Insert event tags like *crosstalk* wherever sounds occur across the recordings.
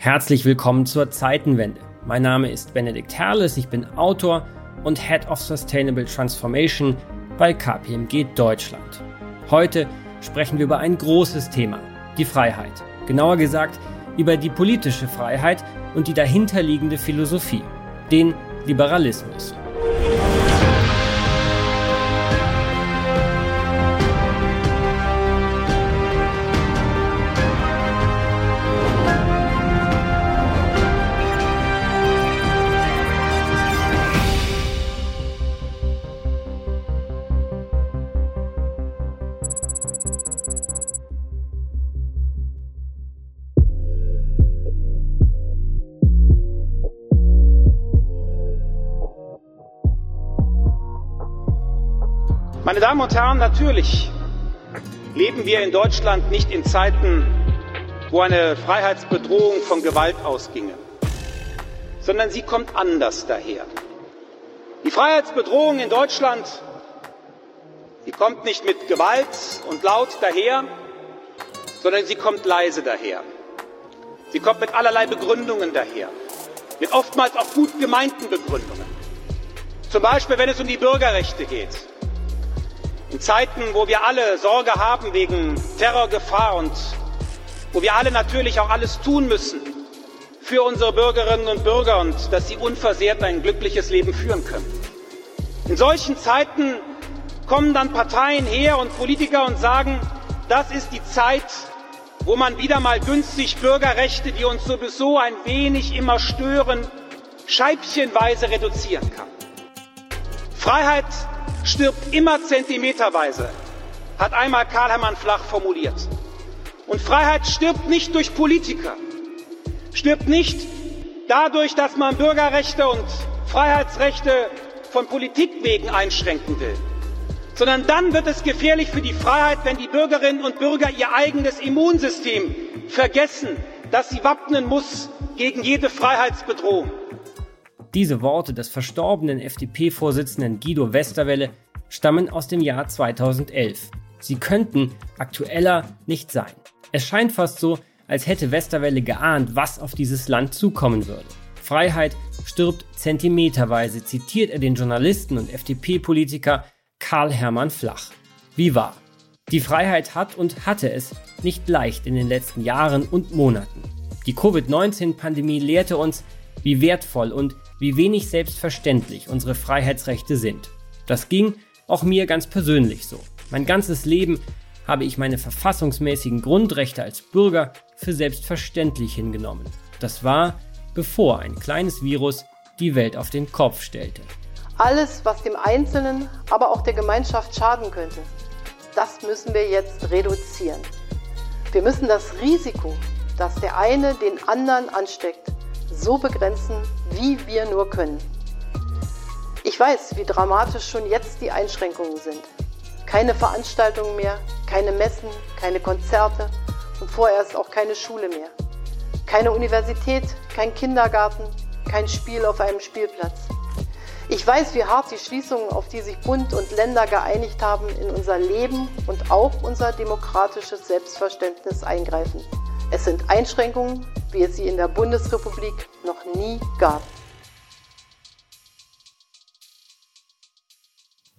Herzlich willkommen zur Zeitenwende. Mein Name ist Benedikt Herles, ich bin Autor und Head of Sustainable Transformation bei KPMG Deutschland. Heute sprechen wir über ein großes Thema, die Freiheit. Genauer gesagt über die politische Freiheit und die dahinterliegende Philosophie, den Liberalismus. Damen und Herren, natürlich leben wir in Deutschland nicht in Zeiten, wo eine Freiheitsbedrohung von Gewalt ausginge, sondern sie kommt anders daher. Die Freiheitsbedrohung in Deutschland, sie kommt nicht mit Gewalt und laut daher, sondern sie kommt leise daher. Sie kommt mit allerlei Begründungen daher, mit oftmals auch gut gemeinten Begründungen. Zum Beispiel, wenn es um die Bürgerrechte geht in Zeiten, wo wir alle Sorge haben wegen Terrorgefahr und wo wir alle natürlich auch alles tun müssen für unsere Bürgerinnen und Bürger und dass sie unversehrt ein glückliches Leben führen können. In solchen Zeiten kommen dann Parteien her und Politiker und sagen, das ist die Zeit, wo man wieder mal günstig Bürgerrechte, die uns sowieso ein wenig immer stören, scheibchenweise reduzieren kann. Freiheit stirbt immer zentimeterweise, hat einmal Karl Hermann Flach formuliert. Und Freiheit stirbt nicht durch Politiker, stirbt nicht dadurch, dass man Bürgerrechte und Freiheitsrechte von Politik wegen einschränken will, sondern dann wird es gefährlich für die Freiheit, wenn die Bürgerinnen und Bürger ihr eigenes Immunsystem vergessen, das sie wappnen muss gegen jede Freiheitsbedrohung. Diese Worte des verstorbenen FDP-Vorsitzenden Guido Westerwelle stammen aus dem Jahr 2011. Sie könnten aktueller nicht sein. Es scheint fast so, als hätte Westerwelle geahnt, was auf dieses Land zukommen würde. Freiheit stirbt zentimeterweise, zitiert er den Journalisten und FDP-Politiker Karl Hermann Flach. Wie wahr? Die Freiheit hat und hatte es nicht leicht in den letzten Jahren und Monaten. Die Covid-19-Pandemie lehrte uns, wie wertvoll und wie wenig selbstverständlich unsere Freiheitsrechte sind. Das ging auch mir ganz persönlich so. Mein ganzes Leben habe ich meine verfassungsmäßigen Grundrechte als Bürger für selbstverständlich hingenommen. Das war, bevor ein kleines Virus die Welt auf den Kopf stellte. Alles, was dem Einzelnen, aber auch der Gemeinschaft schaden könnte, das müssen wir jetzt reduzieren. Wir müssen das Risiko, dass der eine den anderen ansteckt, so begrenzen, wie wir nur können. Ich weiß, wie dramatisch schon jetzt die Einschränkungen sind. Keine Veranstaltungen mehr, keine Messen, keine Konzerte und vorerst auch keine Schule mehr. Keine Universität, kein Kindergarten, kein Spiel auf einem Spielplatz. Ich weiß, wie hart die Schließungen, auf die sich Bund und Länder geeinigt haben, in unser Leben und auch unser demokratisches Selbstverständnis eingreifen. Es sind Einschränkungen, wie es sie in der Bundesrepublik noch nie gab.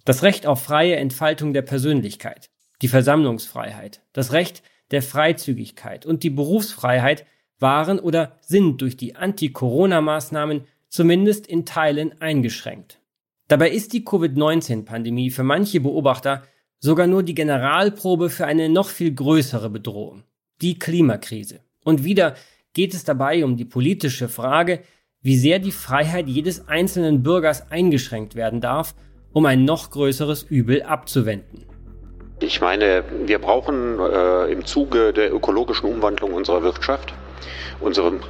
Das Recht auf freie Entfaltung der Persönlichkeit, die Versammlungsfreiheit, das Recht der Freizügigkeit und die Berufsfreiheit waren oder sind durch die Anti-Corona-Maßnahmen zumindest in Teilen eingeschränkt. Dabei ist die Covid-19-Pandemie für manche Beobachter sogar nur die Generalprobe für eine noch viel größere Bedrohung, die Klimakrise. Und wieder geht es dabei um die politische Frage, wie sehr die Freiheit jedes einzelnen Bürgers eingeschränkt werden darf um ein noch größeres Übel abzuwenden. Ich meine, wir brauchen äh, im Zuge der ökologischen Umwandlung unserer Wirtschaft, unserem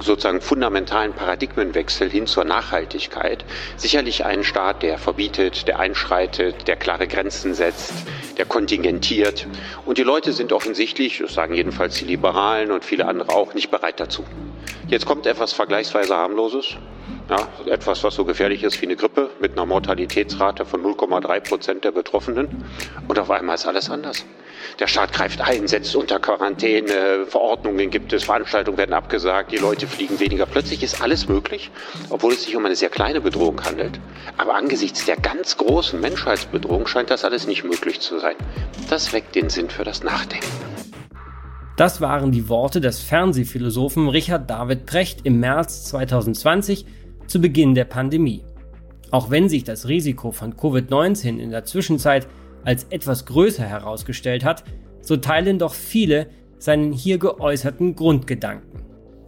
sozusagen fundamentalen Paradigmenwechsel hin zur Nachhaltigkeit, sicherlich einen Staat, der verbietet, der einschreitet, der klare Grenzen setzt, der kontingentiert. Und die Leute sind offensichtlich, das sagen jedenfalls die Liberalen und viele andere auch, nicht bereit dazu. Jetzt kommt etwas vergleichsweise harmloses, ja, etwas, was so gefährlich ist wie eine Grippe mit einer Mortalitätsrate von 0,3 Prozent der Betroffenen. Und auf einmal ist alles anders. Der Staat greift ein, setzt unter Quarantäne, Verordnungen gibt es, Veranstaltungen werden abgesagt, die Leute fliegen weniger. Plötzlich ist alles möglich, obwohl es sich um eine sehr kleine Bedrohung handelt. Aber angesichts der ganz großen Menschheitsbedrohung scheint das alles nicht möglich zu sein. Das weckt den Sinn für das Nachdenken. Das waren die Worte des Fernsehphilosophen Richard David Precht im März 2020 zu Beginn der Pandemie. Auch wenn sich das Risiko von Covid-19 in der Zwischenzeit als etwas größer herausgestellt hat, so teilen doch viele seinen hier geäußerten Grundgedanken.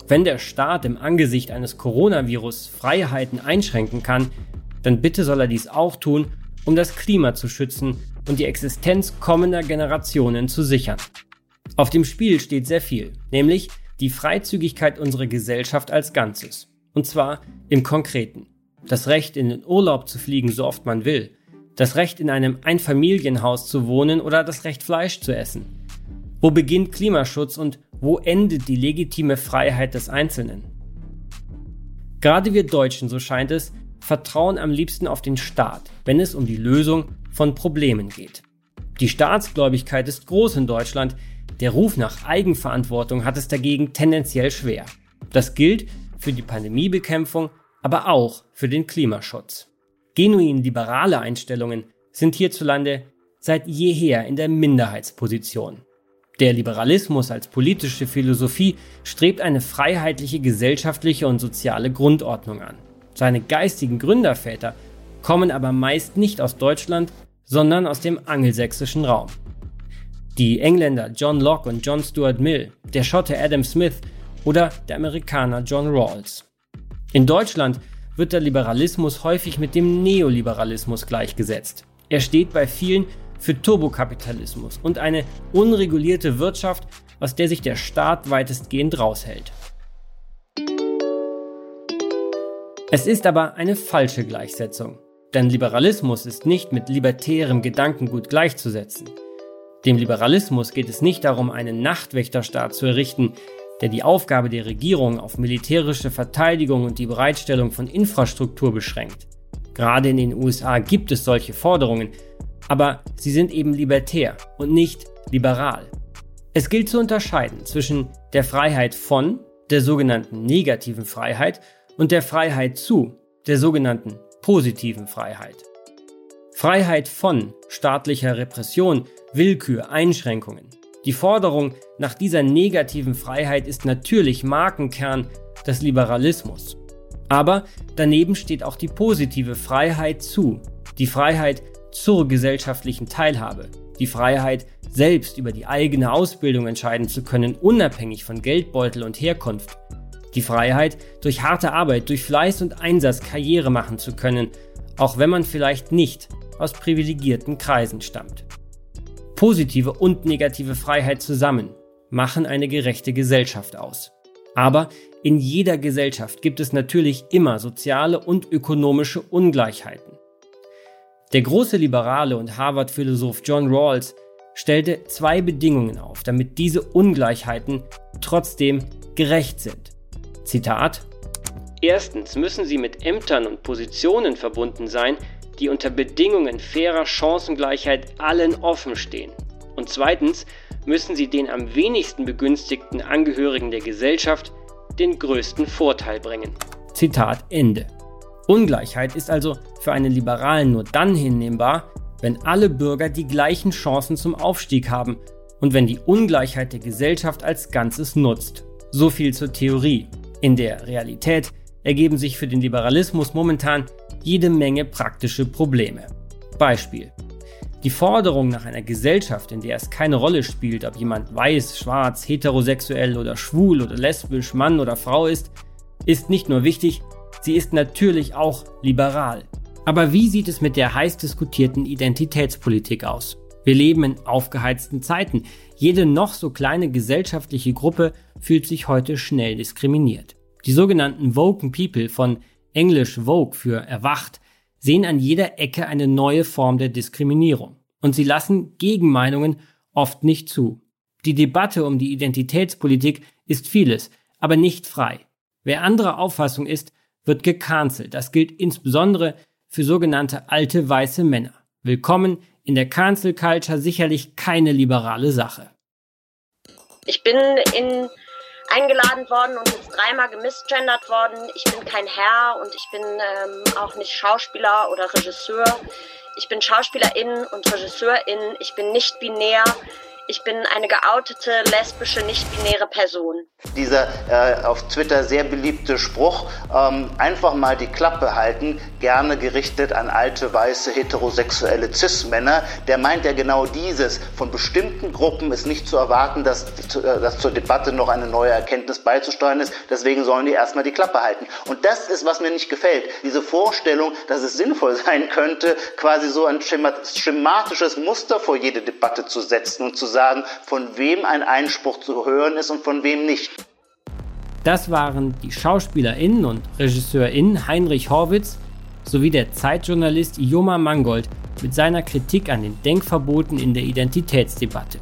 Wenn der Staat im Angesicht eines Coronavirus Freiheiten einschränken kann, dann bitte soll er dies auch tun, um das Klima zu schützen und die Existenz kommender Generationen zu sichern. Auf dem Spiel steht sehr viel, nämlich die Freizügigkeit unserer Gesellschaft als Ganzes. Und zwar im Konkreten. Das Recht, in den Urlaub zu fliegen, so oft man will. Das Recht, in einem Einfamilienhaus zu wohnen oder das Recht, Fleisch zu essen. Wo beginnt Klimaschutz und wo endet die legitime Freiheit des Einzelnen? Gerade wir Deutschen, so scheint es, vertrauen am liebsten auf den Staat, wenn es um die Lösung von Problemen geht. Die Staatsgläubigkeit ist groß in Deutschland, der Ruf nach Eigenverantwortung hat es dagegen tendenziell schwer. Das gilt für die Pandemiebekämpfung, aber auch für den Klimaschutz. Genuin liberale Einstellungen sind hierzulande seit jeher in der Minderheitsposition. Der Liberalismus als politische Philosophie strebt eine freiheitliche gesellschaftliche und soziale Grundordnung an. Seine geistigen Gründerväter kommen aber meist nicht aus Deutschland, sondern aus dem angelsächsischen Raum. Die Engländer John Locke und John Stuart Mill, der Schotte Adam Smith oder der Amerikaner John Rawls. In Deutschland wird der Liberalismus häufig mit dem Neoliberalismus gleichgesetzt. Er steht bei vielen für Turbokapitalismus und eine unregulierte Wirtschaft, aus der sich der Staat weitestgehend raushält. Es ist aber eine falsche Gleichsetzung, denn Liberalismus ist nicht mit libertärem Gedankengut gleichzusetzen. Dem Liberalismus geht es nicht darum, einen Nachtwächterstaat zu errichten, der die Aufgabe der Regierung auf militärische Verteidigung und die Bereitstellung von Infrastruktur beschränkt. Gerade in den USA gibt es solche Forderungen, aber sie sind eben libertär und nicht liberal. Es gilt zu unterscheiden zwischen der Freiheit von, der sogenannten negativen Freiheit, und der Freiheit zu, der sogenannten positiven Freiheit. Freiheit von staatlicher Repression Willkür, Einschränkungen. Die Forderung nach dieser negativen Freiheit ist natürlich Markenkern des Liberalismus. Aber daneben steht auch die positive Freiheit zu, die Freiheit zur gesellschaftlichen Teilhabe, die Freiheit, selbst über die eigene Ausbildung entscheiden zu können, unabhängig von Geldbeutel und Herkunft, die Freiheit, durch harte Arbeit, durch Fleiß und Einsatz Karriere machen zu können, auch wenn man vielleicht nicht aus privilegierten Kreisen stammt. Positive und negative Freiheit zusammen machen eine gerechte Gesellschaft aus. Aber in jeder Gesellschaft gibt es natürlich immer soziale und ökonomische Ungleichheiten. Der große Liberale und Harvard-Philosoph John Rawls stellte zwei Bedingungen auf, damit diese Ungleichheiten trotzdem gerecht sind. Zitat Erstens müssen sie mit Ämtern und Positionen verbunden sein, die unter Bedingungen fairer Chancengleichheit allen offen stehen. Und zweitens müssen sie den am wenigsten begünstigten Angehörigen der Gesellschaft den größten Vorteil bringen. Zitat Ende. Ungleichheit ist also für einen Liberalen nur dann hinnehmbar, wenn alle Bürger die gleichen Chancen zum Aufstieg haben und wenn die Ungleichheit der Gesellschaft als Ganzes nutzt. So viel zur Theorie. In der Realität ergeben sich für den Liberalismus momentan jede Menge praktische Probleme. Beispiel. Die Forderung nach einer Gesellschaft, in der es keine Rolle spielt, ob jemand weiß, schwarz, heterosexuell oder schwul oder lesbisch, Mann oder Frau ist, ist nicht nur wichtig, sie ist natürlich auch liberal. Aber wie sieht es mit der heiß diskutierten Identitätspolitik aus? Wir leben in aufgeheizten Zeiten. Jede noch so kleine gesellschaftliche Gruppe fühlt sich heute schnell diskriminiert. Die sogenannten Woken People von Englisch Vogue für erwacht, sehen an jeder Ecke eine neue Form der Diskriminierung. Und sie lassen Gegenmeinungen oft nicht zu. Die Debatte um die Identitätspolitik ist vieles, aber nicht frei. Wer anderer Auffassung ist, wird gecancelt. Das gilt insbesondere für sogenannte alte weiße Männer. Willkommen in der Cancel Culture sicherlich keine liberale Sache. Ich bin in eingeladen worden und jetzt dreimal gemisgendert worden. Ich bin kein Herr und ich bin ähm, auch nicht Schauspieler oder Regisseur. Ich bin Schauspielerin und Regisseurin. Ich bin nicht binär. Ich bin eine geoutete, lesbische, nicht-binäre Person. Dieser äh, auf Twitter sehr beliebte Spruch, ähm, einfach mal die Klappe halten, gerne gerichtet an alte, weiße, heterosexuelle Cis-Männer, der meint ja genau dieses. Von bestimmten Gruppen ist nicht zu erwarten, dass, äh, dass zur Debatte noch eine neue Erkenntnis beizusteuern ist. Deswegen sollen die erstmal die Klappe halten. Und das ist, was mir nicht gefällt. Diese Vorstellung, dass es sinnvoll sein könnte, quasi so ein schematisches Muster vor jede Debatte zu setzen und zu sagen, sagen, von wem ein Einspruch zu hören ist und von wem nicht. Das waren die SchauspielerInnen und RegisseurInnen Heinrich Horwitz sowie der Zeitjournalist Ioma Mangold mit seiner Kritik an den Denkverboten in der Identitätsdebatte.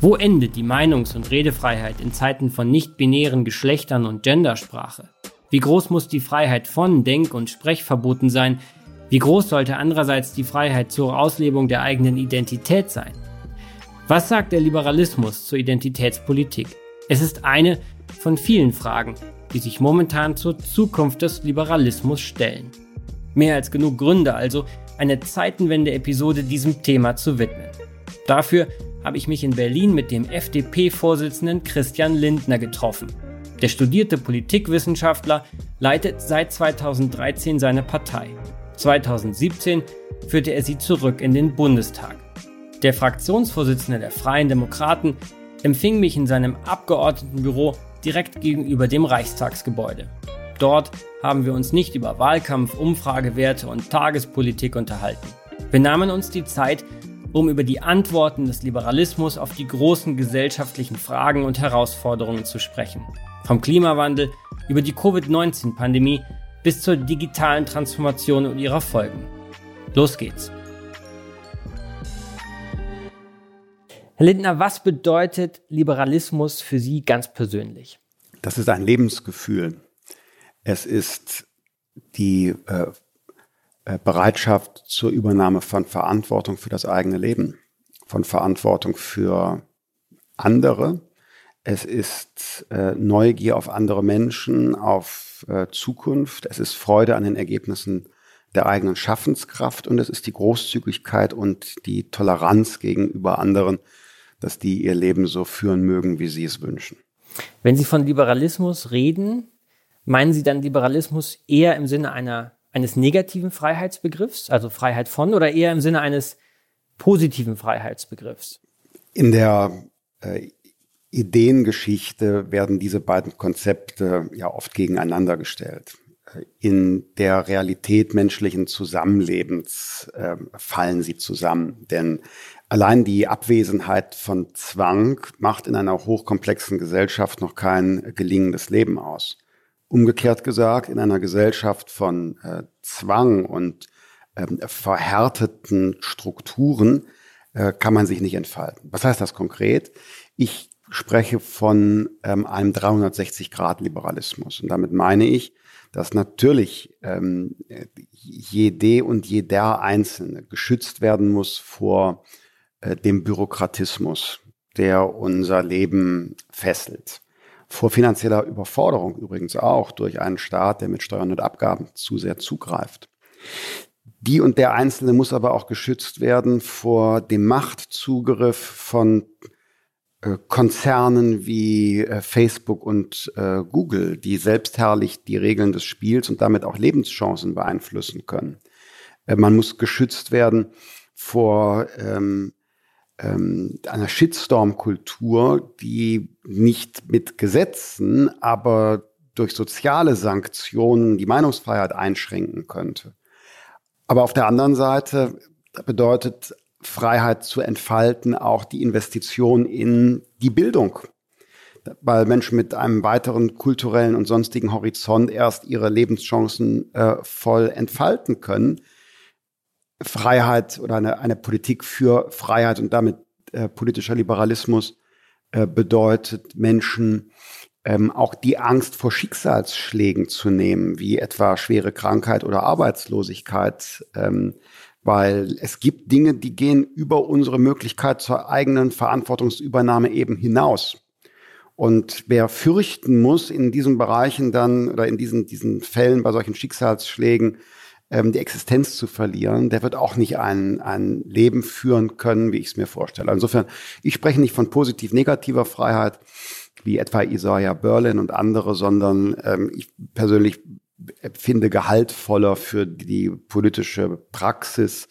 Wo endet die Meinungs- und Redefreiheit in Zeiten von nicht-binären Geschlechtern und Gendersprache? Wie groß muss die Freiheit von Denk- und Sprechverboten sein? Wie groß sollte andererseits die Freiheit zur Auslebung der eigenen Identität sein? Was sagt der Liberalismus zur Identitätspolitik? Es ist eine von vielen Fragen, die sich momentan zur Zukunft des Liberalismus stellen. Mehr als genug Gründe also, eine Zeitenwende-Episode diesem Thema zu widmen. Dafür habe ich mich in Berlin mit dem FDP-Vorsitzenden Christian Lindner getroffen. Der studierte Politikwissenschaftler leitet seit 2013 seine Partei. 2017 führte er sie zurück in den Bundestag. Der Fraktionsvorsitzende der Freien Demokraten empfing mich in seinem Abgeordnetenbüro direkt gegenüber dem Reichstagsgebäude. Dort haben wir uns nicht über Wahlkampf, Umfragewerte und Tagespolitik unterhalten. Wir nahmen uns die Zeit, um über die Antworten des Liberalismus auf die großen gesellschaftlichen Fragen und Herausforderungen zu sprechen. Vom Klimawandel über die Covid-19-Pandemie bis zur digitalen Transformation und ihrer Folgen. Los geht's. Herr Lindner, was bedeutet Liberalismus für Sie ganz persönlich? Das ist ein Lebensgefühl. Es ist die äh, äh, Bereitschaft zur Übernahme von Verantwortung für das eigene Leben, von Verantwortung für andere. Es ist äh, Neugier auf andere Menschen, auf äh, Zukunft. Es ist Freude an den Ergebnissen der eigenen Schaffenskraft und es ist die Großzügigkeit und die Toleranz gegenüber anderen, dass die ihr Leben so führen mögen, wie sie es wünschen. Wenn Sie von Liberalismus reden, meinen Sie dann Liberalismus eher im Sinne einer, eines negativen Freiheitsbegriffs, also Freiheit von, oder eher im Sinne eines positiven Freiheitsbegriffs? In der äh, Ideengeschichte werden diese beiden Konzepte ja oft gegeneinander gestellt. In der Realität menschlichen Zusammenlebens äh, fallen sie zusammen, denn Allein die Abwesenheit von Zwang macht in einer hochkomplexen Gesellschaft noch kein gelingendes Leben aus. Umgekehrt gesagt, in einer Gesellschaft von äh, Zwang und ähm, verhärteten Strukturen äh, kann man sich nicht entfalten. Was heißt das konkret? Ich spreche von ähm, einem 360-Grad-Liberalismus. Und damit meine ich, dass natürlich ähm, jede und jeder Einzelne geschützt werden muss vor äh, dem Bürokratismus, der unser Leben fesselt. Vor finanzieller Überforderung übrigens auch durch einen Staat, der mit Steuern und Abgaben zu sehr zugreift. Die und der Einzelne muss aber auch geschützt werden vor dem Machtzugriff von äh, Konzernen wie äh, Facebook und Google, die selbstherrlich die Regeln des Spiels und damit auch Lebenschancen beeinflussen können. Man muss geschützt werden vor ähm, ähm, einer Shitstorm-Kultur, die nicht mit Gesetzen, aber durch soziale Sanktionen die Meinungsfreiheit einschränken könnte. Aber auf der anderen Seite bedeutet Freiheit zu entfalten auch die Investition in die Bildung, weil Menschen mit einem weiteren kulturellen und sonstigen Horizont erst ihre Lebenschancen äh, voll entfalten können Freiheit oder eine, eine Politik für Freiheit und damit äh, politischer Liberalismus äh, bedeutet, Menschen ähm, auch die Angst vor Schicksalsschlägen zu nehmen, wie etwa schwere Krankheit oder Arbeitslosigkeit, ähm, weil es gibt Dinge, die gehen über unsere Möglichkeit zur eigenen Verantwortungsübernahme eben hinaus. Und wer fürchten muss, in diesen Bereichen dann oder in diesen, diesen Fällen bei solchen Schicksalsschlägen ähm, die Existenz zu verlieren, der wird auch nicht ein, ein Leben führen können, wie ich es mir vorstelle. Insofern, ich spreche nicht von positiv-negativer Freiheit, wie etwa Isaiah Berlin und andere, sondern ähm, ich persönlich finde gehaltvoller für die politische Praxis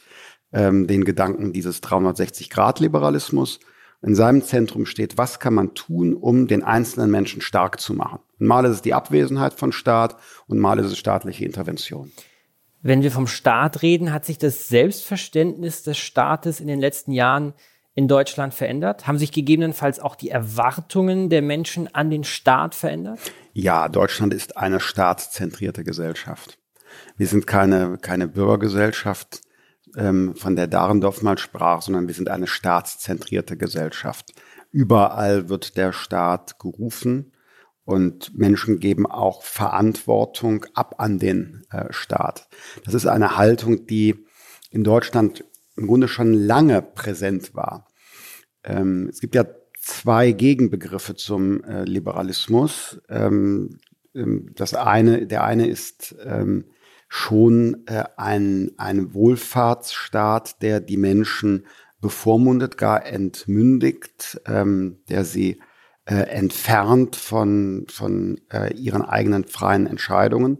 ähm, den Gedanken dieses 360-Grad-Liberalismus. In seinem Zentrum steht, was kann man tun, um den einzelnen Menschen stark zu machen. Und mal ist es die Abwesenheit von Staat und mal ist es staatliche Intervention. Wenn wir vom Staat reden, hat sich das Selbstverständnis des Staates in den letzten Jahren in Deutschland verändert? Haben sich gegebenenfalls auch die Erwartungen der Menschen an den Staat verändert? Ja, Deutschland ist eine staatszentrierte Gesellschaft. Wir sind keine, keine Bürgergesellschaft, ähm, von der Dahrendorf mal sprach, sondern wir sind eine staatszentrierte Gesellschaft. Überall wird der Staat gerufen und Menschen geben auch Verantwortung ab an den äh, Staat. Das ist eine Haltung, die in Deutschland im Grunde schon lange präsent war. Ähm, es gibt ja zwei Gegenbegriffe zum äh, Liberalismus. Ähm, ähm, das eine, der eine ist schon äh, ein, ein Wohlfahrtsstaat, der die Menschen bevormundet, gar entmündigt, der sie äh, entfernt von, von äh, ihren eigenen freien Entscheidungen.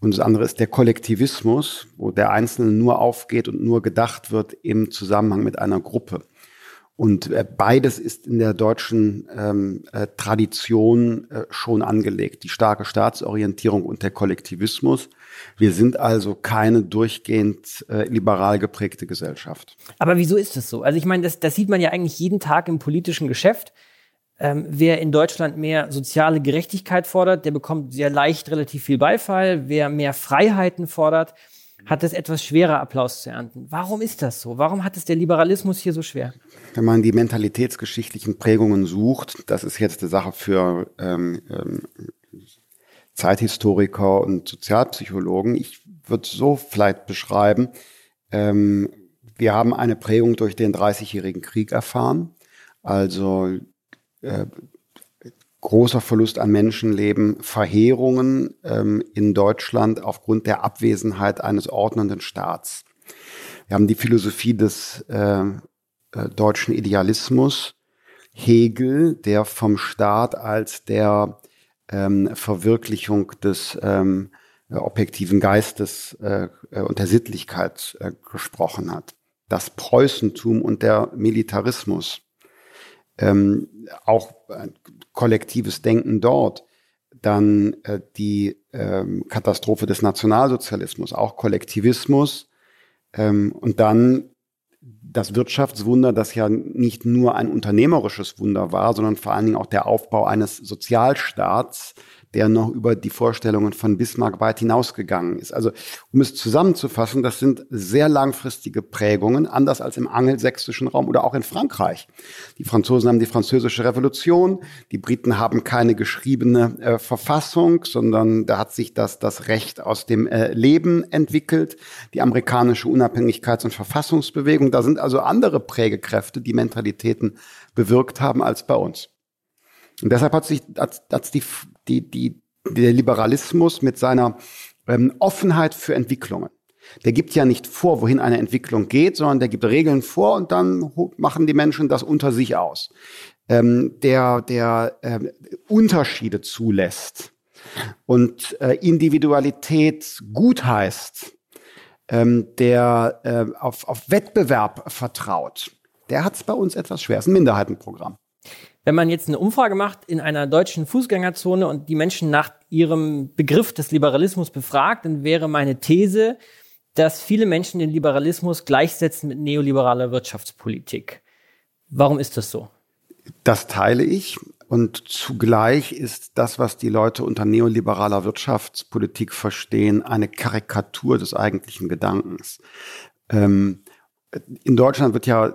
Und das andere ist der Kollektivismus, wo der Einzelne nur aufgeht und nur gedacht wird im Zusammenhang mit einer Gruppe. Und äh, beides ist in der deutschen ähm, äh, Tradition äh, schon angelegt. Die starke Staatsorientierung und der Kollektivismus. Wir sind also keine durchgehend äh, liberal geprägte Gesellschaft. Aber wieso ist das so? Also ich meine, das, das sieht man ja eigentlich jeden Tag im politischen Geschäft. Ähm, wer in Deutschland mehr soziale Gerechtigkeit fordert, der bekommt sehr leicht relativ viel Beifall. Wer mehr Freiheiten fordert, hat es etwas schwerer, Applaus zu ernten. Warum ist das so? Warum hat es der Liberalismus hier so schwer? Wenn man die mentalitätsgeschichtlichen Prägungen sucht, das ist jetzt eine Sache für ähm, ähm, Zeithistoriker und Sozialpsychologen. Ich würde so vielleicht beschreiben, ähm, wir haben eine Prägung durch den Dreißigjährigen Krieg erfahren. Also äh, großer Verlust an Menschenleben, Verheerungen ähm, in Deutschland aufgrund der Abwesenheit eines ordnenden Staats. Wir haben die Philosophie des äh, äh, deutschen Idealismus, Hegel, der vom Staat als der ähm, Verwirklichung des ähm, objektiven Geistes äh, äh und der Sittlichkeit äh, gesprochen hat. Das Preußentum und der Militarismus ähm, auch äh, kollektives Denken dort. Dann äh, die ähm, Katastrophe des Nationalsozialismus, auch Kollektivismus. Ähm, und dann das Wirtschaftswunder, das ja nicht nur ein unternehmerisches Wunder war, sondern vor allen Dingen auch der Aufbau eines Sozialstaats, der noch über die Vorstellungen von Bismarck weit hinausgegangen ist. Also um es zusammenzufassen, das sind sehr langfristige Prägungen, anders als im angelsächsischen Raum oder auch in Frankreich. Die Franzosen haben die französische Revolution, die Briten haben keine geschriebene äh, Verfassung, sondern da hat sich das, das Recht aus dem äh, Leben entwickelt, die amerikanische Unabhängigkeits- und Verfassungsbewegung. Da sind also andere Prägekräfte, die Mentalitäten bewirkt haben als bei uns. Und deshalb hat sich hat, hat die, die, die, der Liberalismus mit seiner ähm, Offenheit für Entwicklungen. Der gibt ja nicht vor, wohin eine Entwicklung geht, sondern der gibt Regeln vor und dann machen die Menschen das unter sich aus. Ähm, der der äh, Unterschiede zulässt und äh, Individualität gut heißt, ähm, der äh, auf, auf Wettbewerb vertraut, der hat es bei uns etwas schwer. Es ist ein Minderheitenprogramm. Wenn man jetzt eine Umfrage macht in einer deutschen Fußgängerzone und die Menschen nach ihrem Begriff des Liberalismus befragt, dann wäre meine These, dass viele Menschen den Liberalismus gleichsetzen mit neoliberaler Wirtschaftspolitik. Warum ist das so? Das teile ich. Und zugleich ist das, was die Leute unter neoliberaler Wirtschaftspolitik verstehen, eine Karikatur des eigentlichen Gedankens. Ähm, in Deutschland wird ja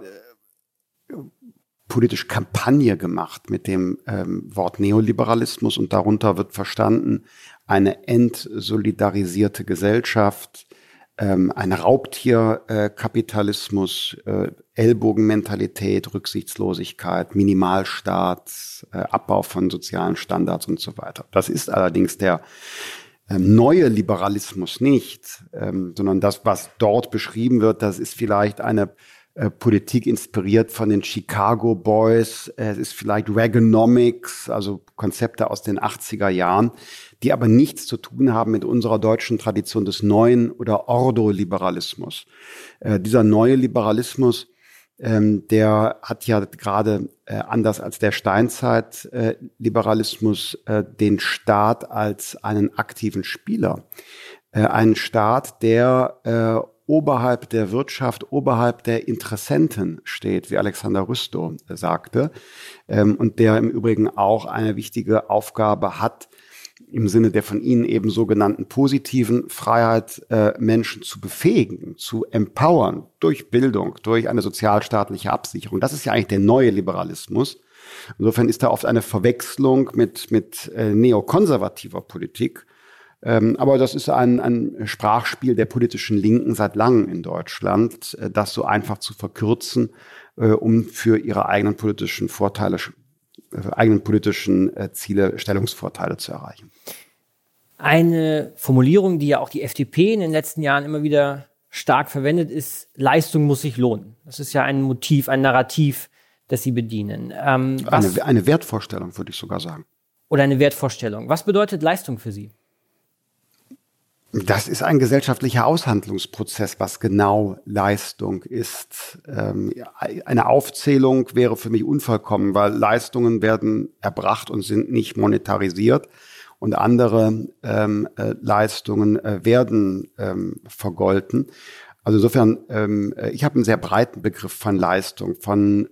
politisch Kampagne gemacht mit dem ähm, Wort Neoliberalismus und darunter wird verstanden eine entsolidarisierte Gesellschaft, ähm, ein Raubtierkapitalismus, äh, Ellbogenmentalität, Rücksichtslosigkeit, Minimalstaat, äh, Abbau von sozialen Standards und so weiter. Das ist allerdings der ähm, neue Liberalismus nicht, ähm, sondern das, was dort beschrieben wird, das ist vielleicht eine äh, Politik inspiriert von den Chicago Boys. Es ist vielleicht Reaganomics, also Konzepte aus den 80er Jahren, die aber nichts zu tun haben mit unserer deutschen Tradition des neuen oder Ordo-Liberalismus. Äh, dieser neue Liberalismus, ähm, der hat ja gerade äh, anders als der Steinzeit-Liberalismus äh, den Staat als einen aktiven Spieler. Äh, einen Staat, der äh, oberhalb der Wirtschaft, oberhalb der Interessenten steht, wie Alexander Rüstow sagte, ähm, und der im Übrigen auch eine wichtige Aufgabe hat, im Sinne der von Ihnen eben sogenannten positiven Freiheit äh, Menschen zu befähigen, zu empowern durch Bildung, durch eine sozialstaatliche Absicherung. Das ist ja eigentlich der neue Liberalismus. Insofern ist da oft eine Verwechslung mit, mit äh, neokonservativer Politik. Ähm, aber das ist ein, ein Sprachspiel der politischen Linken seit langem in Deutschland, äh, das so einfach zu verkürzen, äh, um für ihre eigenen politischen Vorteile, äh, eigenen politischen Ziele Stellungsvorteile zu erreichen. Eine Formulierung, die ja auch die FDP in den letzten Jahren immer wieder stark verwendet, ist, Leistung muss sich lohnen. Das ist ja ein Motiv, ein Narrativ, das Sie bedienen. Ähm, eine, eine Wertvorstellung, würde ich sogar sagen. Oder eine Wertvorstellung. Was bedeutet Leistung für Sie? Das ist ein gesellschaftlicher Aushandlungsprozess, was genau Leistung ist. Ähm, eine Aufzählung wäre für mich unvollkommen, weil Leistungen werden erbracht und sind nicht monetarisiert und andere ähm, äh, Leistungen äh, werden ähm, vergolten. Also insofern, ich habe einen sehr breiten Begriff von Leistung, von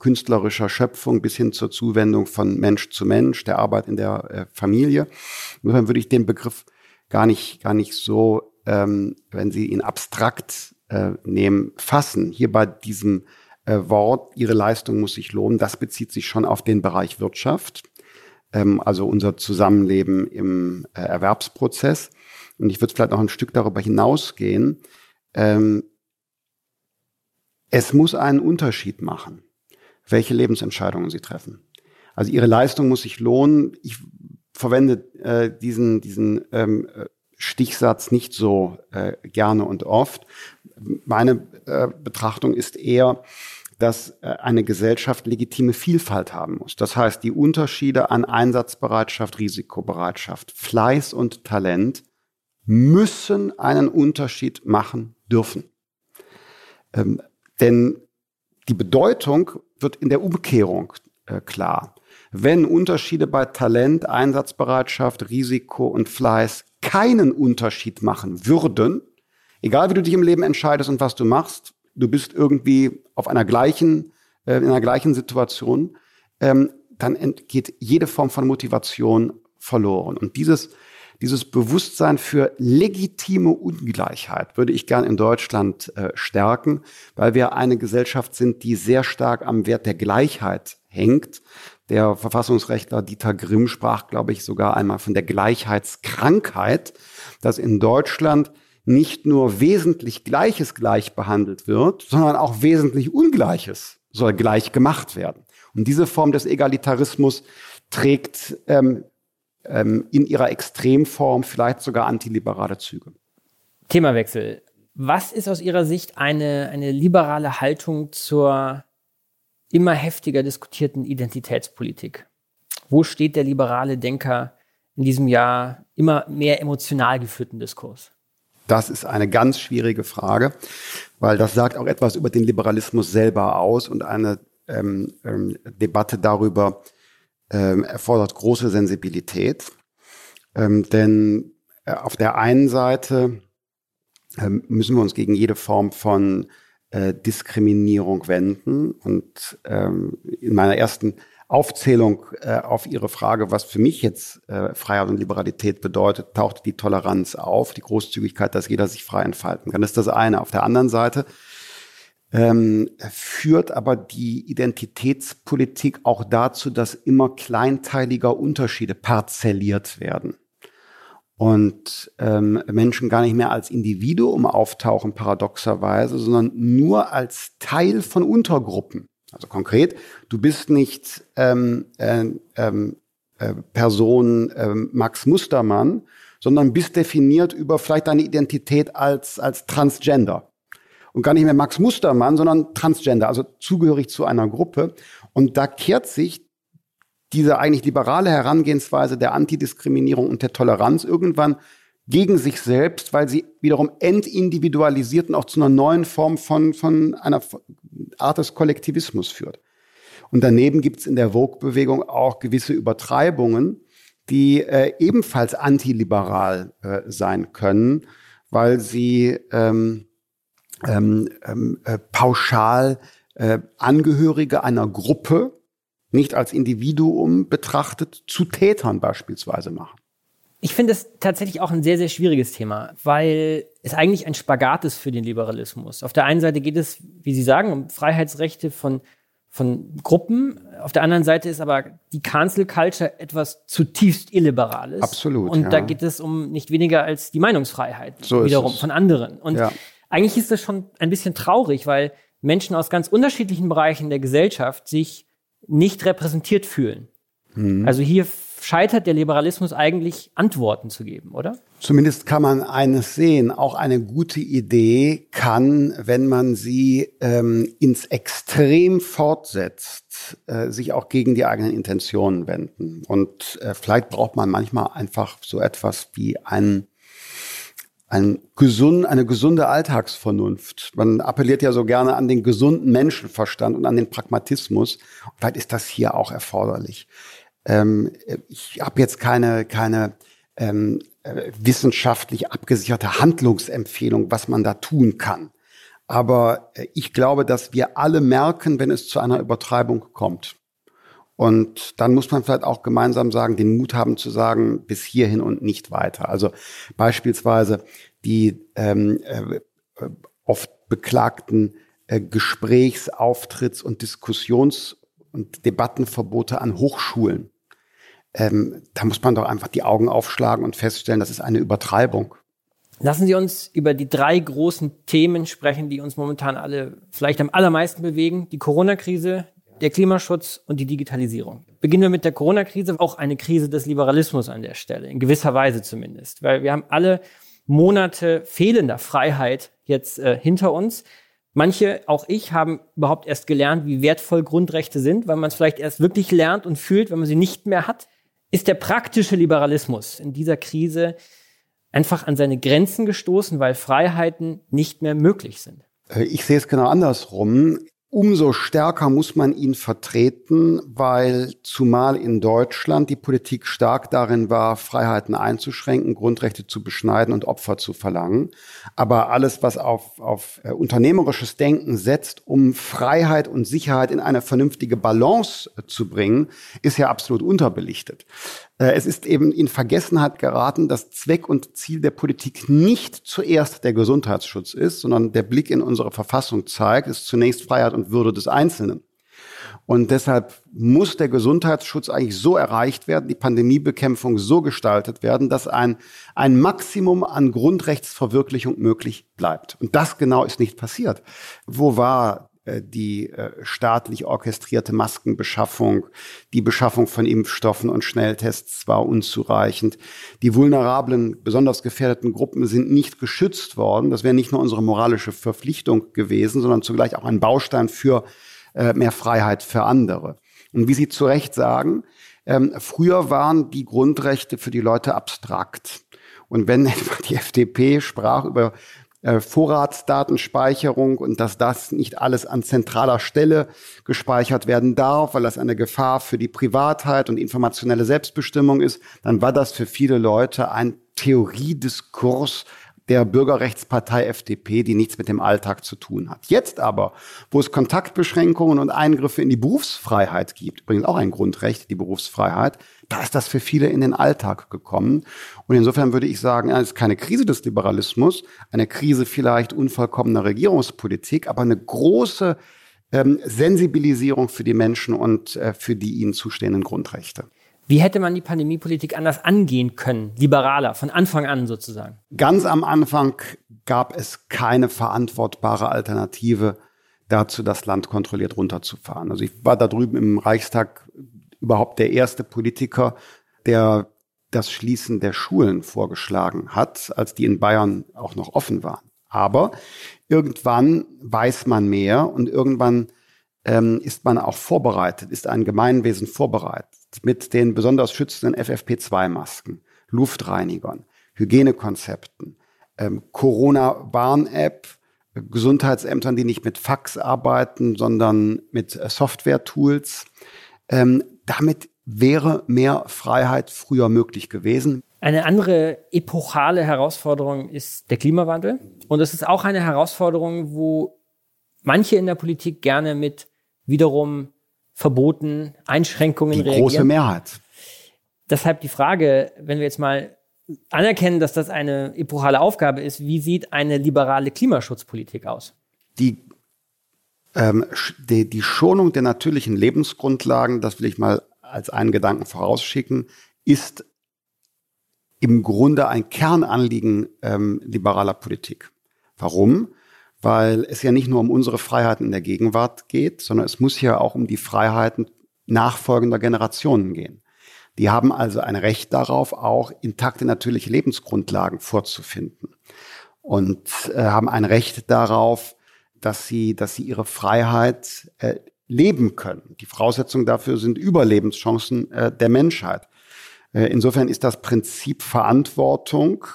künstlerischer Schöpfung bis hin zur Zuwendung von Mensch zu Mensch, der Arbeit in der äh, Familie. Insofern würde ich den Begriff gar nicht, gar nicht so, ähm, wenn Sie ihn abstrakt äh, nehmen, fassen. Hier bei diesem äh, Wort, Ihre Leistung muss sich lohnen, das bezieht sich schon auf den Bereich Wirtschaft, ähm, also unser Zusammenleben im äh, Erwerbsprozess. Und ich würde vielleicht noch ein Stück darüber hinausgehen. Ähm, es muss einen Unterschied machen, welche Lebensentscheidungen Sie treffen. Also Ihre Leistung muss sich lohnen. Ich verwende äh, diesen, diesen ähm, Stichsatz nicht so äh, gerne und oft. Meine äh, Betrachtung ist eher, dass äh, eine Gesellschaft legitime Vielfalt haben muss. Das heißt, die Unterschiede an Einsatzbereitschaft, Risikobereitschaft, Fleiß und Talent müssen einen Unterschied machen dürfen. Ähm, denn die Bedeutung wird in der Umkehrung äh, klar. Wenn Unterschiede bei Talent, Einsatzbereitschaft, Risiko und Fleiß keinen Unterschied machen würden, egal wie du dich im Leben entscheidest und was du machst, du bist irgendwie auf einer gleichen, äh, in einer gleichen Situation, ähm, dann geht jede Form von Motivation verloren. Und dieses, dieses Bewusstsein für legitime Ungleichheit würde ich gern in Deutschland äh, stärken, weil wir eine Gesellschaft sind, die sehr stark am Wert der Gleichheit hängt. Der Verfassungsrechtler Dieter Grimm sprach, glaube ich, sogar einmal von der Gleichheitskrankheit, dass in Deutschland nicht nur wesentlich Gleiches gleich behandelt wird, sondern auch wesentlich Ungleiches soll gleich gemacht werden. Und diese Form des Egalitarismus trägt ähm, ähm, in ihrer Extremform vielleicht sogar antiliberale Züge. Themawechsel. Was ist aus Ihrer Sicht eine, eine liberale Haltung zur immer heftiger diskutierten Identitätspolitik. Wo steht der liberale Denker in diesem Jahr immer mehr emotional geführten Diskurs? Das ist eine ganz schwierige Frage, weil das sagt auch etwas über den Liberalismus selber aus und eine ähm, ähm, Debatte darüber ähm, erfordert große Sensibilität. Ähm, denn äh, auf der einen Seite ähm, müssen wir uns gegen jede Form von äh, Diskriminierung wenden. Und ähm, in meiner ersten Aufzählung äh, auf Ihre Frage, was für mich jetzt äh, Freiheit und Liberalität bedeutet, taucht die Toleranz auf, die Großzügigkeit, dass jeder sich frei entfalten kann. Das ist das eine. Auf der anderen Seite ähm, führt aber die Identitätspolitik auch dazu, dass immer kleinteiliger Unterschiede parzelliert werden. Und ähm, Menschen gar nicht mehr als Individuum auftauchen, paradoxerweise, sondern nur als Teil von Untergruppen. Also konkret, du bist nicht ähm, äh, ähm, äh, Person äh, Max Mustermann, sondern bist definiert über vielleicht deine Identität als, als Transgender. Und gar nicht mehr Max Mustermann, sondern Transgender, also zugehörig zu einer Gruppe. Und da kehrt sich diese eigentlich liberale Herangehensweise der Antidiskriminierung und der Toleranz irgendwann gegen sich selbst, weil sie wiederum entindividualisiert und auch zu einer neuen Form von, von einer Art des Kollektivismus führt. Und daneben gibt es in der Vogue-Bewegung auch gewisse Übertreibungen, die äh, ebenfalls antiliberal äh, sein können, weil sie ähm, ähm, ähm äh, pauschal äh, Angehörige einer Gruppe nicht als Individuum betrachtet zu Tätern beispielsweise machen. Ich finde es tatsächlich auch ein sehr, sehr schwieriges Thema, weil es eigentlich ein Spagat ist für den Liberalismus. Auf der einen Seite geht es, wie Sie sagen, um Freiheitsrechte von, von Gruppen. Auf der anderen Seite ist aber die Cancel Culture etwas zutiefst Illiberales. Absolut. Und ja. da geht es um nicht weniger als die Meinungsfreiheit so wiederum von anderen. Und ja. eigentlich ist das schon ein bisschen traurig, weil Menschen aus ganz unterschiedlichen Bereichen der Gesellschaft sich nicht repräsentiert fühlen. Mhm. Also hier scheitert der Liberalismus eigentlich, Antworten zu geben, oder? Zumindest kann man eines sehen. Auch eine gute Idee kann, wenn man sie ähm, ins Extrem fortsetzt, äh, sich auch gegen die eigenen Intentionen wenden. Und äh, vielleicht braucht man manchmal einfach so etwas wie einen ein gesund, eine gesunde Alltagsvernunft. Man appelliert ja so gerne an den gesunden Menschenverstand und an den Pragmatismus. Vielleicht ist das hier auch erforderlich. Ähm, ich habe jetzt keine, keine ähm, äh, wissenschaftlich abgesicherte Handlungsempfehlung, was man da tun kann. Aber äh, ich glaube, dass wir alle merken, wenn es zu einer Übertreibung kommt. Und dann muss man vielleicht auch gemeinsam sagen, den Mut haben zu sagen, bis hierhin und nicht weiter. Also beispielsweise die ähm, äh, oft beklagten äh, Gesprächs-, Auftritts- und Diskussions- und Debattenverbote an Hochschulen. Ähm, da muss man doch einfach die Augen aufschlagen und feststellen, das ist eine Übertreibung. Lassen Sie uns über die drei großen Themen sprechen, die uns momentan alle vielleicht am allermeisten bewegen. Die Corona-Krise, der Klimaschutz und die Digitalisierung. Beginnen wir mit der Corona-Krise, auch eine Krise des Liberalismus an der Stelle, in gewisser Weise zumindest, weil wir haben alle Monate fehlender Freiheit jetzt äh, hinter uns. Manche, auch ich, haben überhaupt erst gelernt, wie wertvoll Grundrechte sind, weil man es vielleicht erst wirklich lernt und fühlt, wenn man sie nicht mehr hat. Ist der praktische Liberalismus in dieser Krise einfach an seine Grenzen gestoßen, weil Freiheiten nicht mehr möglich sind? Äh, ich sehe es genau andersrum. Umso stärker muss man ihn vertreten, weil zumal in Deutschland die Politik stark darin war, Freiheiten einzuschränken, Grundrechte zu beschneiden und Opfer zu verlangen. Aber alles, was auf, auf äh, unternehmerisches Denken setzt, um Freiheit und Sicherheit in eine vernünftige Balance zu bringen, ist ja absolut unterbelichtet. Äh, es ist eben in Vergessenheit geraten, dass Zweck und Ziel der Politik nicht zuerst der Gesundheitsschutz ist, sondern der Blick in unsere Verfassung zeigt, ist zunächst Freiheit und Würde des Einzelnen. Und deshalb muss der Gesundheitsschutz eigentlich so erreicht werden, die Pandemiebekämpfung so gestaltet werden, dass ein, ein Maximum an Grundrechtsverwirklichung möglich bleibt. Und das genau ist nicht passiert. Wo war die äh, staatlich orchestrierte Maskenbeschaffung, die Beschaffung von Impfstoffen und Schnelltests war unzureichend. Die vulnerablen, besonders gefährdeten Gruppen sind nicht geschützt worden. Das wäre nicht nur unsere moralische Verpflichtung gewesen, sondern zugleich auch ein Baustein für äh, mehr Freiheit für andere. Und wie Sie zu Recht sagen, ähm, früher waren die Grundrechte für die Leute abstrakt. Und wenn etwa die *laughs* FDP sprach über äh, Vorratsdatenspeicherung und dass das nicht alles an zentraler Stelle gespeichert werden darf, weil das eine Gefahr für die Privatheit und informationelle Selbstbestimmung ist, dann war das für viele Leute ein Theoriediskurs, der Bürgerrechtspartei FDP, die nichts mit dem Alltag zu tun hat. Jetzt aber, wo es Kontaktbeschränkungen und Eingriffe in die Berufsfreiheit gibt, übrigens auch ein Grundrecht, die Berufsfreiheit, da ist das für viele in den Alltag gekommen. Und insofern würde ich sagen, es ist keine Krise des Liberalismus, eine Krise vielleicht unvollkommener Regierungspolitik, aber eine große ähm, Sensibilisierung für die Menschen und äh, für die ihnen zustehenden Grundrechte. Wie hätte man die Pandemiepolitik anders angehen können, liberaler, von Anfang an sozusagen? Ganz am Anfang gab es keine verantwortbare Alternative dazu, das Land kontrolliert runterzufahren. Also ich war da drüben im Reichstag überhaupt der erste Politiker, der das Schließen der Schulen vorgeschlagen hat, als die in Bayern auch noch offen waren. Aber irgendwann weiß man mehr und irgendwann ähm, ist man auch vorbereitet, ist ein Gemeinwesen vorbereitet mit den besonders schützenden FFP2-Masken, Luftreinigern, Hygienekonzepten, ähm, Corona-Warn-App, Gesundheitsämtern, die nicht mit Fax arbeiten, sondern mit äh, Software-Tools. Ähm, damit wäre mehr Freiheit früher möglich gewesen. Eine andere epochale Herausforderung ist der Klimawandel. Und es ist auch eine Herausforderung, wo manche in der Politik gerne mit wiederum Verboten, Einschränkungen die reagieren. Große Mehrheit. Deshalb die Frage, wenn wir jetzt mal anerkennen, dass das eine epochale Aufgabe ist, wie sieht eine liberale Klimaschutzpolitik aus? Die, ähm, die, die Schonung der natürlichen Lebensgrundlagen, das will ich mal als einen Gedanken vorausschicken, ist im Grunde ein Kernanliegen ähm, liberaler Politik. Warum? Weil es ja nicht nur um unsere Freiheiten in der Gegenwart geht, sondern es muss ja auch um die Freiheiten nachfolgender Generationen gehen. Die haben also ein Recht darauf, auch intakte natürliche Lebensgrundlagen vorzufinden und äh, haben ein Recht darauf, dass sie, dass sie ihre Freiheit äh, leben können. Die Voraussetzungen dafür sind Überlebenschancen äh, der Menschheit. Äh, insofern ist das Prinzip Verantwortung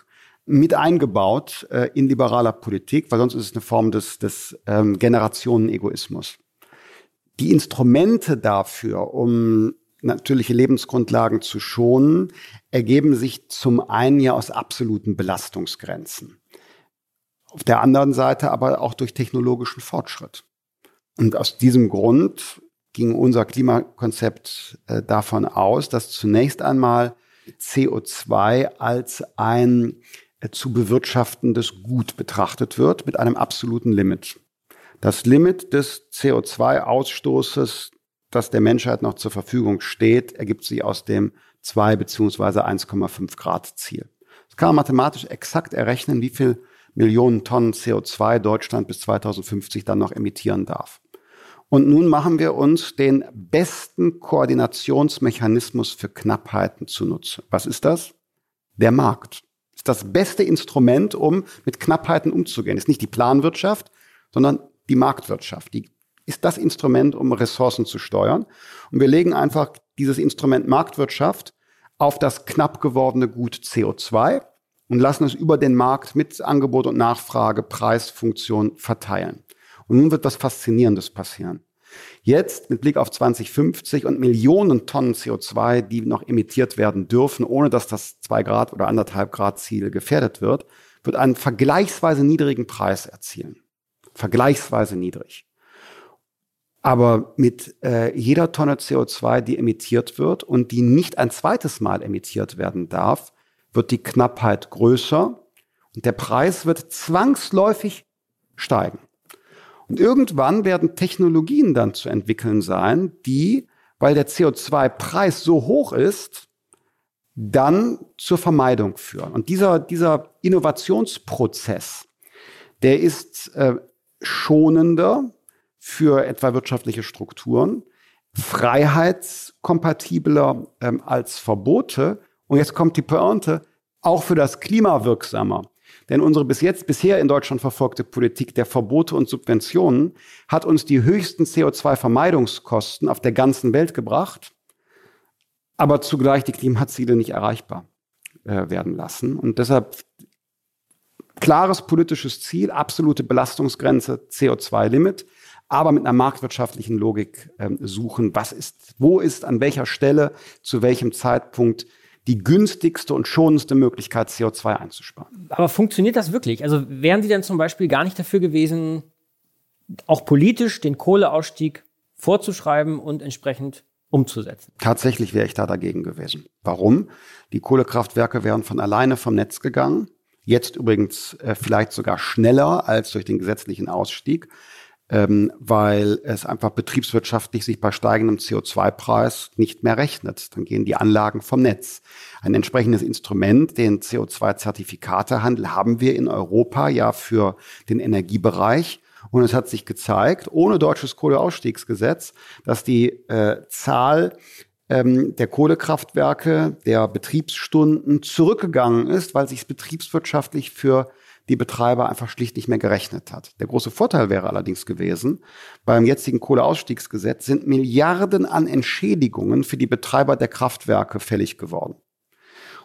mit eingebaut äh, in liberaler Politik, weil sonst ist es eine Form des, des ähm, Generationenegoismus. Die Instrumente dafür, um natürliche Lebensgrundlagen zu schonen, ergeben sich zum einen ja aus absoluten Belastungsgrenzen. Auf der anderen Seite aber auch durch technologischen Fortschritt. Und aus diesem Grund ging unser Klimakonzept äh, davon aus, dass zunächst einmal CO2 als ein zu bewirtschaftendes Gut betrachtet wird mit einem absoluten Limit. Das Limit des CO2-Ausstoßes das der Menschheit noch zur Verfügung steht, ergibt sich aus dem 2 beziehungsweise 1,5 Grad Ziel. Das kann man mathematisch exakt errechnen, wie viel Millionen Tonnen CO2 Deutschland bis 2050 dann noch emittieren darf. Und nun machen wir uns den besten Koordinationsmechanismus für Knappheiten zunutze. Was ist das? Der Markt. Ist das beste Instrument, um mit Knappheiten umzugehen. Ist nicht die Planwirtschaft, sondern die Marktwirtschaft, die ist das Instrument, um Ressourcen zu steuern. Und wir legen einfach dieses Instrument Marktwirtschaft auf das knapp gewordene Gut CO2 und lassen es über den Markt mit Angebot und Nachfrage, Preisfunktion verteilen. Und nun wird was Faszinierendes passieren. Jetzt mit Blick auf 2050 und Millionen Tonnen CO2, die noch emittiert werden dürfen, ohne dass das 2 Grad oder 1,5 Grad Ziel gefährdet wird, wird einen vergleichsweise niedrigen Preis erzielen. Vergleichsweise niedrig. Aber mit äh, jeder Tonne CO2, die emittiert wird und die nicht ein zweites Mal emittiert werden darf, wird die Knappheit größer und der Preis wird zwangsläufig steigen. Und irgendwann werden Technologien dann zu entwickeln sein, die, weil der CO2-Preis so hoch ist, dann zur Vermeidung führen. Und dieser, dieser Innovationsprozess, der ist äh, schonender, für etwa wirtschaftliche Strukturen, freiheitskompatibler ähm, als Verbote. Und jetzt kommt die Pointe, auch für das Klima wirksamer. Denn unsere bis jetzt bisher in Deutschland verfolgte Politik der Verbote und Subventionen hat uns die höchsten CO2-Vermeidungskosten auf der ganzen Welt gebracht, aber zugleich die Klimaziele nicht erreichbar äh, werden lassen. Und deshalb klares politisches Ziel, absolute Belastungsgrenze, CO2-Limit aber mit einer marktwirtschaftlichen Logik ähm, suchen, was ist, wo ist an welcher Stelle, zu welchem Zeitpunkt die günstigste und schonendste Möglichkeit, CO2 einzusparen. Aber funktioniert das wirklich? Also wären Sie denn zum Beispiel gar nicht dafür gewesen, auch politisch den Kohleausstieg vorzuschreiben und entsprechend umzusetzen? Tatsächlich wäre ich da dagegen gewesen. Warum? Die Kohlekraftwerke wären von alleine vom Netz gegangen. Jetzt übrigens äh, vielleicht sogar schneller als durch den gesetzlichen Ausstieg. Ähm, weil es einfach betriebswirtschaftlich sich bei steigendem CO2-Preis nicht mehr rechnet. Dann gehen die Anlagen vom Netz. Ein entsprechendes Instrument, den CO2-Zertifikatehandel, haben wir in Europa ja für den Energiebereich. Und es hat sich gezeigt, ohne deutsches Kohleausstiegsgesetz, dass die äh, Zahl ähm, der Kohlekraftwerke, der Betriebsstunden zurückgegangen ist, weil sich es betriebswirtschaftlich für die Betreiber einfach schlicht nicht mehr gerechnet hat. Der große Vorteil wäre allerdings gewesen, beim jetzigen Kohleausstiegsgesetz sind Milliarden an Entschädigungen für die Betreiber der Kraftwerke fällig geworden.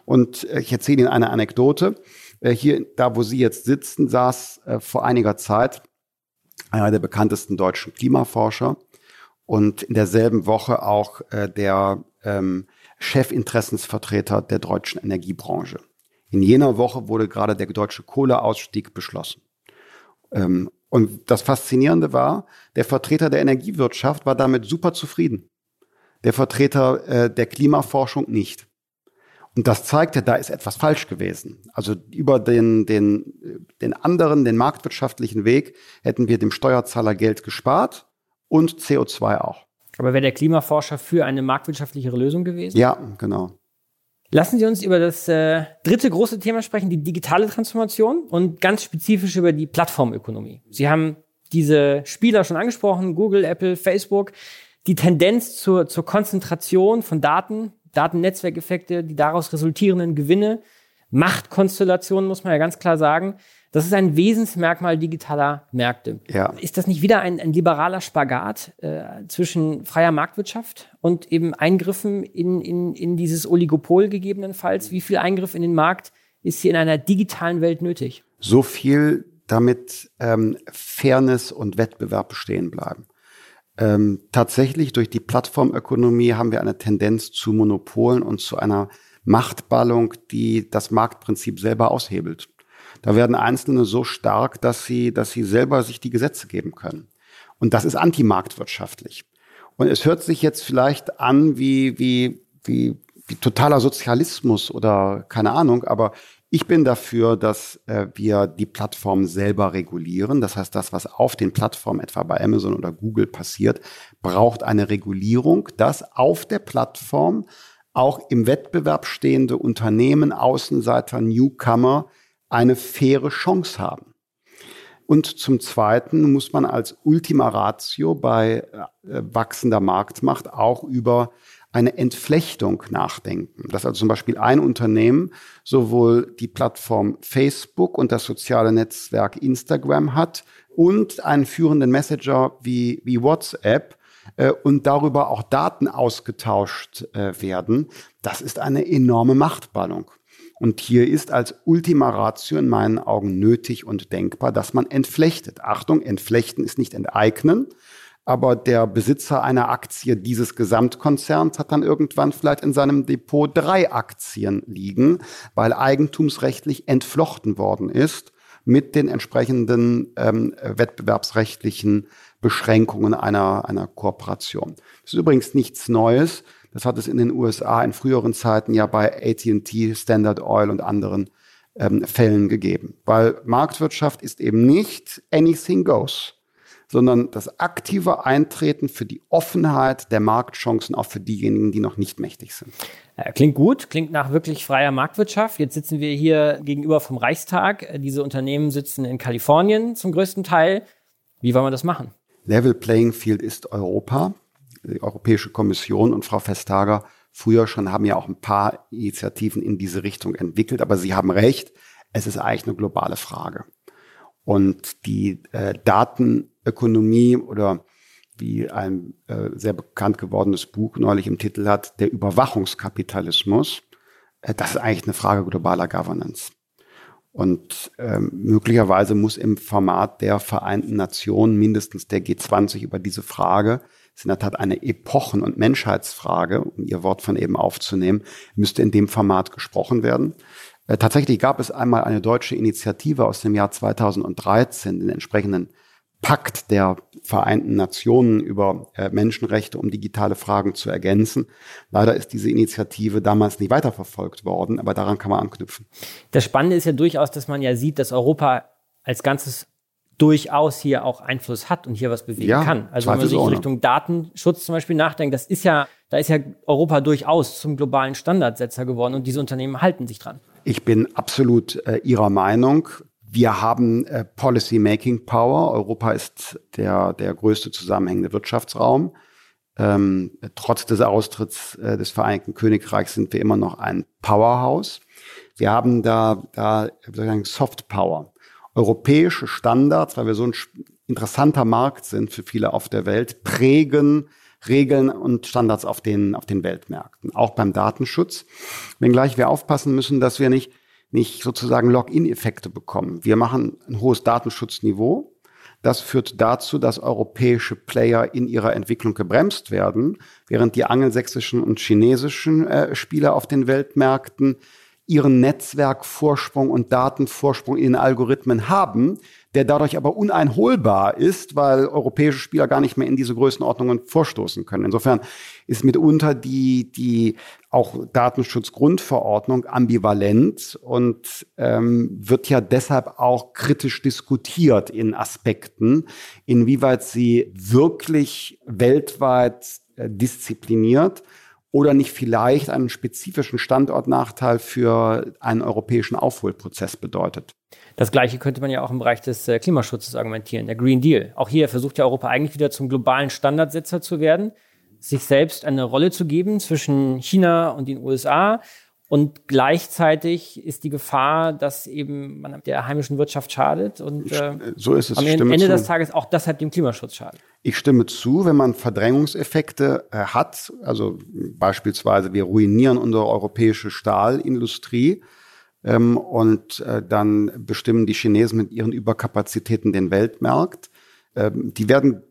Und äh, ich erzähle Ihnen eine Anekdote. Äh, hier, da wo Sie jetzt sitzen, saß äh, vor einiger Zeit einer der bekanntesten deutschen Klimaforscher und in derselben Woche auch der ähm, Chefinteressensvertreter der deutschen Energiebranche. In jener Woche wurde gerade der deutsche Kohleausstieg beschlossen. Ähm, und das Faszinierende war, der Vertreter der Energiewirtschaft war damit super zufrieden. Der Vertreter äh, der Klimaforschung nicht. Und das zeigte, da ist etwas falsch gewesen. Also über den, den, den anderen, den marktwirtschaftlichen Weg hätten wir dem Steuerzahler Geld gespart und CO2 auch. Aber wäre der Klimaforscher für eine marktwirtschaftlichere Lösung gewesen? Ja, genau. Lassen Sie uns über das äh, dritte große Thema sprechen, die digitale Transformation und ganz spezifisch über die Plattformökonomie. Sie haben diese Spieler schon angesprochen, Google, Apple, Facebook, die Tendenz zur, zur Konzentration von Daten, Datennetzwerkeffekte, die daraus resultierenden Gewinne, Machtkonstellationen, muss man ja ganz klar sagen. Das ist ein Wesensmerkmal digitaler Märkte. Ja. Ist das nicht wieder ein, ein liberaler Spagat äh, zwischen freier Marktwirtschaft und eben Eingriffen in, in, in dieses Oligopol gegebenenfalls? Wie viel Eingriff in den Markt ist hier in einer digitalen Welt nötig? So viel, damit ähm, Fairness und Wettbewerb bestehen bleiben. Ähm, tatsächlich durch die Plattformökonomie haben wir eine Tendenz zu Monopolen und zu einer Machtballung, die das Marktprinzip selber aushebelt. Da werden Einzelne so stark, dass sie, dass sie selber sich die Gesetze geben können. Und das ist antimarktwirtschaftlich. Und es hört sich jetzt vielleicht an wie, wie, wie, wie totaler Sozialismus oder keine Ahnung, aber ich bin dafür, dass äh, wir die Plattform selber regulieren. Das heißt, das, was auf den Plattformen, etwa bei Amazon oder Google passiert, braucht eine Regulierung, dass auf der Plattform auch im Wettbewerb stehende Unternehmen, Außenseiter, Newcomer eine faire Chance haben. Und zum Zweiten muss man als Ultima Ratio bei äh, wachsender Marktmacht auch über eine Entflechtung nachdenken. Dass also zum Beispiel ein Unternehmen sowohl die Plattform Facebook und das soziale Netzwerk Instagram hat und einen führenden Messenger wie, wie WhatsApp äh, und darüber auch Daten ausgetauscht äh, werden. Das ist eine enorme Machtballung. Und hier ist als Ultima Ratio in meinen Augen nötig und denkbar, dass man entflechtet. Achtung, entflechten ist nicht enteignen, aber der Besitzer einer Aktie dieses Gesamtkonzerns hat dann irgendwann vielleicht in seinem Depot drei Aktien liegen, weil eigentumsrechtlich entflochten worden ist mit den entsprechenden ähm, wettbewerbsrechtlichen Beschränkungen einer, einer Kooperation. Das ist übrigens nichts Neues. Das hat es in den USA in früheren Zeiten ja bei AT&T, Standard Oil und anderen ähm, Fällen gegeben. Weil Marktwirtschaft ist eben nicht anything goes, sondern das aktive Eintreten für die Offenheit der Marktchancen auch für diejenigen, die noch nicht mächtig sind. Klingt gut, klingt nach wirklich freier Marktwirtschaft. Jetzt sitzen wir hier gegenüber vom Reichstag. Diese Unternehmen sitzen in Kalifornien zum größten Teil. Wie wollen wir das machen? Level Playing Field ist Europa die Europäische Kommission und Frau Vestager früher schon haben ja auch ein paar Initiativen in diese Richtung entwickelt, aber Sie haben recht, es ist eigentlich eine globale Frage. Und die äh, Datenökonomie oder wie ein äh, sehr bekannt gewordenes Buch neulich im Titel hat, der Überwachungskapitalismus, äh, das ist eigentlich eine Frage globaler Governance. Und ähm, möglicherweise muss im Format der Vereinten Nationen, mindestens der G20, über diese Frage ist in der Tat eine Epochen- und Menschheitsfrage, um Ihr Wort von eben aufzunehmen, müsste in dem Format gesprochen werden. Äh, tatsächlich gab es einmal eine deutsche Initiative aus dem Jahr 2013, den entsprechenden Pakt der Vereinten Nationen über äh, Menschenrechte, um digitale Fragen zu ergänzen. Leider ist diese Initiative damals nicht weiterverfolgt worden, aber daran kann man anknüpfen. Das Spannende ist ja durchaus, dass man ja sieht, dass Europa als Ganzes durchaus hier auch Einfluss hat und hier was bewegen Ja, kann. Also wenn man sich zweifelsohne. Richtung Datenschutz zum Beispiel nachdenkt, das ist ja, da ist ja Europa durchaus zum globalen Standardsetzer geworden und diese Unternehmen halten sich dran. Ich bin absolut äh, Ihrer Meinung. Wir haben äh, Policy Making Power. Europa ist der, der größte zusammenhängende Wirtschaftsraum. Ähm, trotz des Austritts äh, des Vereinigten Königreichs sind wir immer noch ein Powerhouse. Wir haben da, da wie soll ich sagen, Soft Power. Europäische Standards, weil wir so ein interessanter Markt sind für viele auf der Welt, prägen Regeln und Standards auf den, auf den Weltmärkten, auch beim Datenschutz. Wenngleich wir aufpassen müssen, dass wir nicht, nicht sozusagen Login-Effekte bekommen. Wir machen ein hohes Datenschutzniveau. Das führt dazu, dass europäische Player in ihrer Entwicklung gebremst werden, während die angelsächsischen und chinesischen äh, Spieler auf den Weltmärkten ihren Netzwerkvorsprung und Datenvorsprung in Algorithmen haben, der dadurch aber uneinholbar ist, weil europäische Spieler gar nicht mehr in diese Größenordnungen vorstoßen können. Insofern ist mitunter die, die auch Datenschutzgrundverordnung ambivalent und ähm, wird ja deshalb auch kritisch diskutiert in Aspekten, inwieweit sie wirklich weltweit äh, diszipliniert oder nicht vielleicht einen spezifischen Standortnachteil für einen europäischen Aufholprozess bedeutet. Das Gleiche könnte man ja auch im Bereich des äh, Klimaschutzes argumentieren, der Green Deal. Auch hier versucht ja Europa eigentlich wieder zum globalen Standardsetzer zu werden, sich selbst eine Rolle zu geben zwischen China und den USA. Und gleichzeitig ist die Gefahr, dass eben man der heimischen Wirtschaft schadet und äh, So ist es. am Ende zu. des Tages auch deshalb dem Klimaschutz schadet. Ich stimme zu, wenn man Verdrängungseffekte äh, hat, also beispielsweise wir ruinieren unsere europäische Stahlindustrie ähm, und äh, dann bestimmen die Chinesen mit ihren Überkapazitäten den Weltmarkt. Ähm, die werden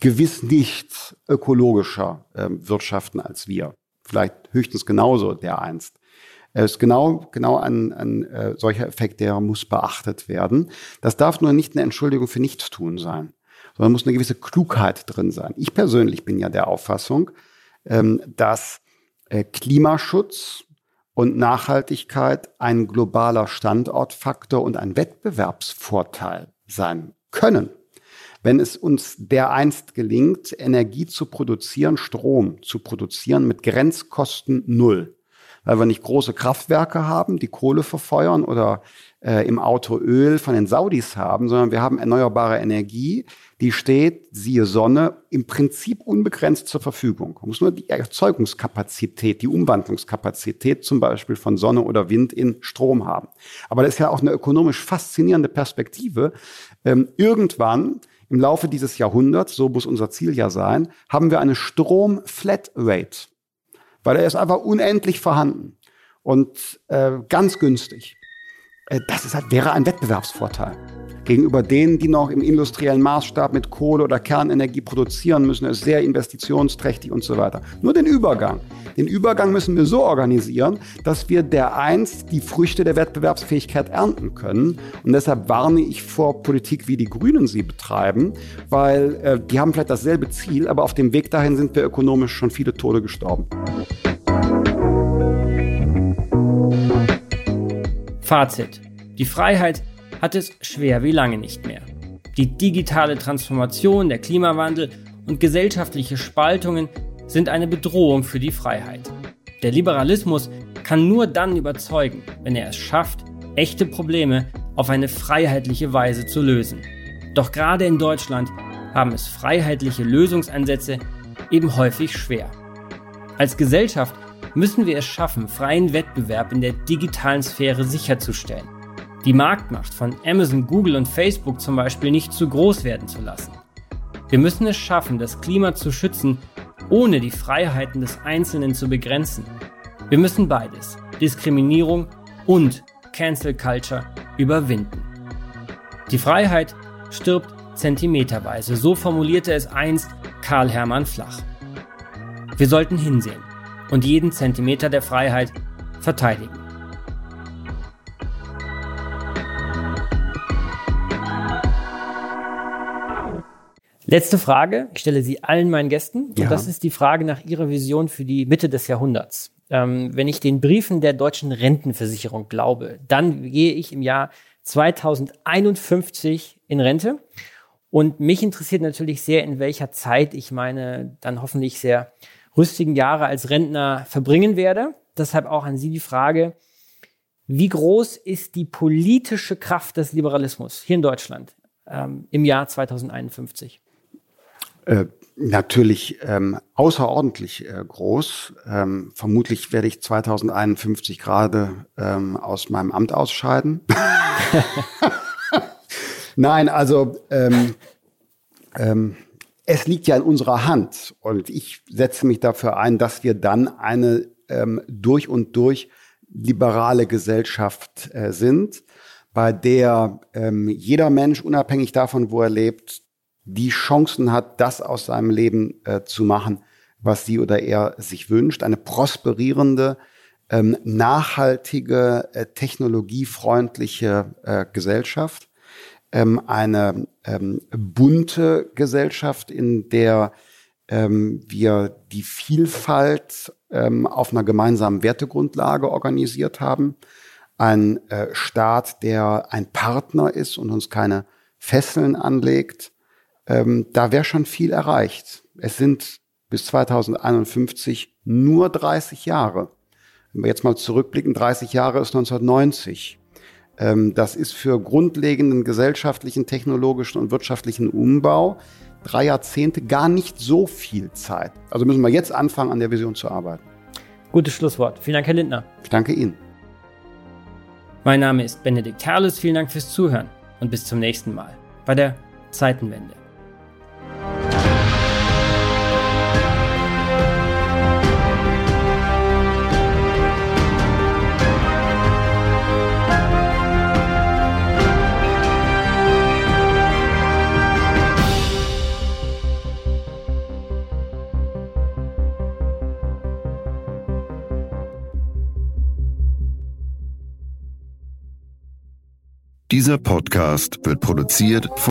gewiss nicht ökologischer ähm, wirtschaften als wir. Vielleicht höchstens genauso der einst. Es ist genau, genau ein, ein äh, solcher Effekt, der muss beachtet werden. Das darf nur nicht eine Entschuldigung für Nichtstun sein sondern muss eine gewisse Klugheit drin sein. Ich persönlich bin ja der Auffassung, ähm, dass äh, Klimaschutz und Nachhaltigkeit ein globaler Standortfaktor und ein Wettbewerbsvorteil sein können. Wenn es uns dereinst gelingt, Energie zu produzieren, Strom zu produzieren mit Grenzkosten null, weil wir nicht große Kraftwerke haben, die Kohle verfeuern oder äh, im Auto Öl von den Saudis haben, sondern wir haben erneuerbare Energie, die steht, siehe Sonne, im Prinzip unbegrenzt zur Verfügung. Man muss nur die Erzeugungskapazität, die Umwandlungskapazität zum Beispiel von Sonne oder Wind in Strom haben. Aber das ist ja auch eine ökonomisch faszinierende Perspektive. Ähm, irgendwann im Laufe dieses Jahrhunderts, so muss unser Ziel ja sein, haben wir eine Strom-Flat-Rate weil er ist einfach unendlich vorhanden und äh, ganz günstig. Äh, das ist halt, wäre ein Wettbewerbsvorteil. Gegenüber denen, die noch im industriellen Maßstab mit Kohle oder Kernenergie produzieren müssen, ist sehr investitionsträchtig und so weiter. Nur den Übergang. Den Übergang müssen wir so organisieren, dass wir dereinst die Früchte der Wettbewerbsfähigkeit ernten können. Und deshalb warne ich vor Politik, wie die Grünen sie betreiben, weil äh, die haben vielleicht dasselbe Ziel, aber auf dem Weg dahin sind wir ökonomisch schon viele Tode gestorben. Fazit. Die Freiheit hat es schwer wie lange nicht mehr. Die digitale Transformation, der Klimawandel und gesellschaftliche Spaltungen sind eine Bedrohung für die Freiheit. Der Liberalismus kann nur dann überzeugen, wenn er es schafft, echte Probleme auf eine freiheitliche Weise zu lösen. Doch gerade in Deutschland haben es freiheitliche Lösungsansätze eben häufig schwer. Als Gesellschaft müssen wir es schaffen, freien Wettbewerb in der digitalen Sphäre sicherzustellen. Die Marktmacht von Amazon, Google und Facebook zum Beispiel nicht zu groß werden zu lassen. Wir müssen es schaffen, das Klima zu schützen, ohne die Freiheiten des Einzelnen zu begrenzen. Wir müssen beides, Diskriminierung und Cancel Culture, überwinden. Die Freiheit stirbt zentimeterweise, so formulierte es einst Karl Hermann Flach. Wir sollten hinsehen und jeden Zentimeter der Freiheit verteidigen. Letzte Frage, ich stelle sie allen meinen Gästen und Ja. das ist die Frage nach Ihrer Vision für die Mitte des Jahrhunderts. Ähm, wenn ich den Briefen der deutschen Rentenversicherung glaube, dann gehe ich im Jahr 2051 in in Rente. Und mich interessiert natürlich sehr, in welcher Zeit ich meine dann hoffentlich sehr rüstigen Jahre als Rentner verbringen werde. Deshalb auch an Sie die Frage, wie groß ist die politische Kraft des Liberalismus hier in Deutschland ähm, im Jahr 2051? Äh, natürlich ähm, außerordentlich äh, groß. Ähm, vermutlich werde ich 2051 gerade ähm, aus meinem Amt ausscheiden. *laughs* *laughs* Nein, also ähm, ähm, es liegt ja in unserer Hand und ich setze mich dafür ein, dass wir dann eine ähm, durch und durch liberale Gesellschaft äh, sind, bei der ähm, jeder Mensch, unabhängig davon, wo er lebt, die Chancen hat, das aus seinem Leben äh, zu machen, was sie oder er sich wünscht. Eine prosperierende, ähm, nachhaltige, äh, technologiefreundliche äh, Gesellschaft. Ähm, eine ähm, bunte Gesellschaft, in der ähm, wir die Vielfalt ähm, auf einer gemeinsamen Wertegrundlage organisiert haben. Ein äh, Staat, der ein Partner ist und uns keine Fesseln anlegt. Ähm, da wäre schon viel erreicht. Es sind bis 2051 nur 30 Jahre. Wenn wir jetzt mal zurückblicken, 30 Jahre ist 1990. Ähm, das ist für grundlegenden gesellschaftlichen, technologischen und wirtschaftlichen Umbau drei Jahrzehnte gar nicht so viel Zeit. Also müssen wir jetzt anfangen, an der Vision zu arbeiten. Gutes Schlusswort. Vielen Dank, Herr Lindner. Ich danke Ihnen. Mein Name ist Benedikt Herles. Vielen Dank fürs Zuhören und bis zum nächsten Mal bei der Zeitenwende. Dieser Podcast wird produziert von